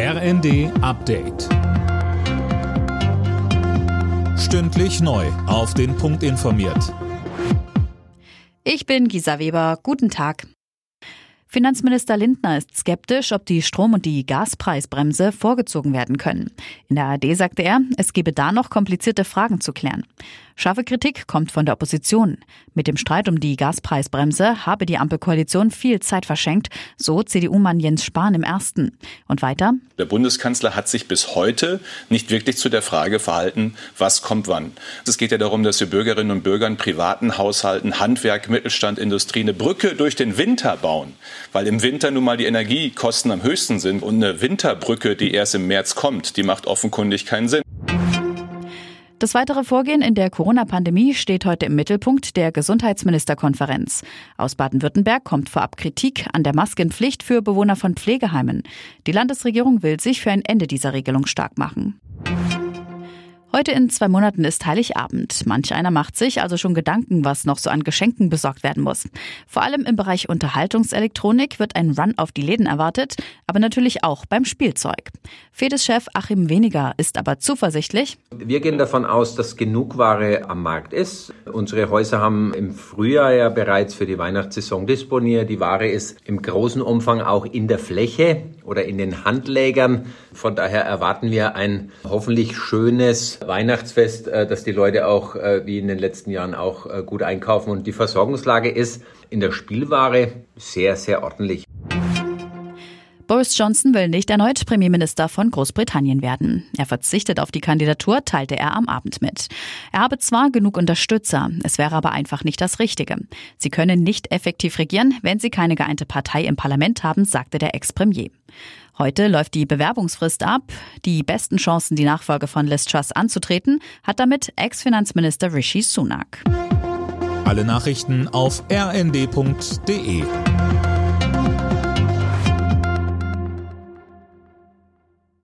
RND Update. Stündlich neu. Auf den Punkt informiert. Ich bin Gisa Weber. Guten Tag. Finanzminister Lindner ist skeptisch, ob die Strom- und die Gaspreisbremse vorgezogen werden können. In der ARD sagte er, es gebe da noch komplizierte Fragen zu klären. Scharfe Kritik kommt von der Opposition. Mit dem Streit um die Gaspreisbremse habe die Ampelkoalition viel Zeit verschenkt, so CDU-Mann Jens Spahn im ersten. Und weiter? Der Bundeskanzler hat sich bis heute nicht wirklich zu der Frage verhalten, was kommt wann. Es geht ja darum, dass wir Bürgerinnen und Bürgern, privaten Haushalten, Handwerk, Mittelstand, Industrie eine Brücke durch den Winter bauen. Weil im Winter nun mal die Energiekosten am höchsten sind und eine Winterbrücke, die erst im März kommt, die macht offenkundig keinen Sinn. Das weitere Vorgehen in der Corona-Pandemie steht heute im Mittelpunkt der Gesundheitsministerkonferenz. Aus Baden-Württemberg kommt vorab Kritik an der Maskenpflicht für Bewohner von Pflegeheimen. Die Landesregierung will sich für ein Ende dieser Regelung stark machen. Heute in zwei Monaten ist Heiligabend. Manch einer macht sich also schon Gedanken, was noch so an Geschenken besorgt werden muss. Vor allem im Bereich Unterhaltungselektronik wird ein Run auf die Läden erwartet, aber natürlich auch beim Spielzeug. Fedes-Chef Achim Weniger ist aber zuversichtlich. Wir gehen davon aus, dass genug Ware am Markt ist. Unsere Häuser haben im Frühjahr ja bereits für die Weihnachtssaison disponiert. Die Ware ist im großen Umfang auch in der Fläche oder in den Handlägern. Von daher erwarten wir ein hoffentlich schönes Weihnachtsfest, äh, dass die Leute auch äh, wie in den letzten Jahren auch äh, gut einkaufen. Und die Versorgungslage ist in der Spielware sehr, sehr ordentlich. Boris Johnson will nicht erneut Premierminister von Großbritannien werden. Er verzichtet auf die Kandidatur, teilte er am Abend mit. Er habe zwar genug Unterstützer, es wäre aber einfach nicht das Richtige. Sie können nicht effektiv regieren, wenn sie keine geeinte Partei im Parlament haben, sagte der Ex-Premier. Heute läuft die Bewerbungsfrist ab. Die besten Chancen, die Nachfolge von Liz Truss anzutreten, hat damit Ex-Finanzminister Rishi Sunak. Alle Nachrichten auf rnd.de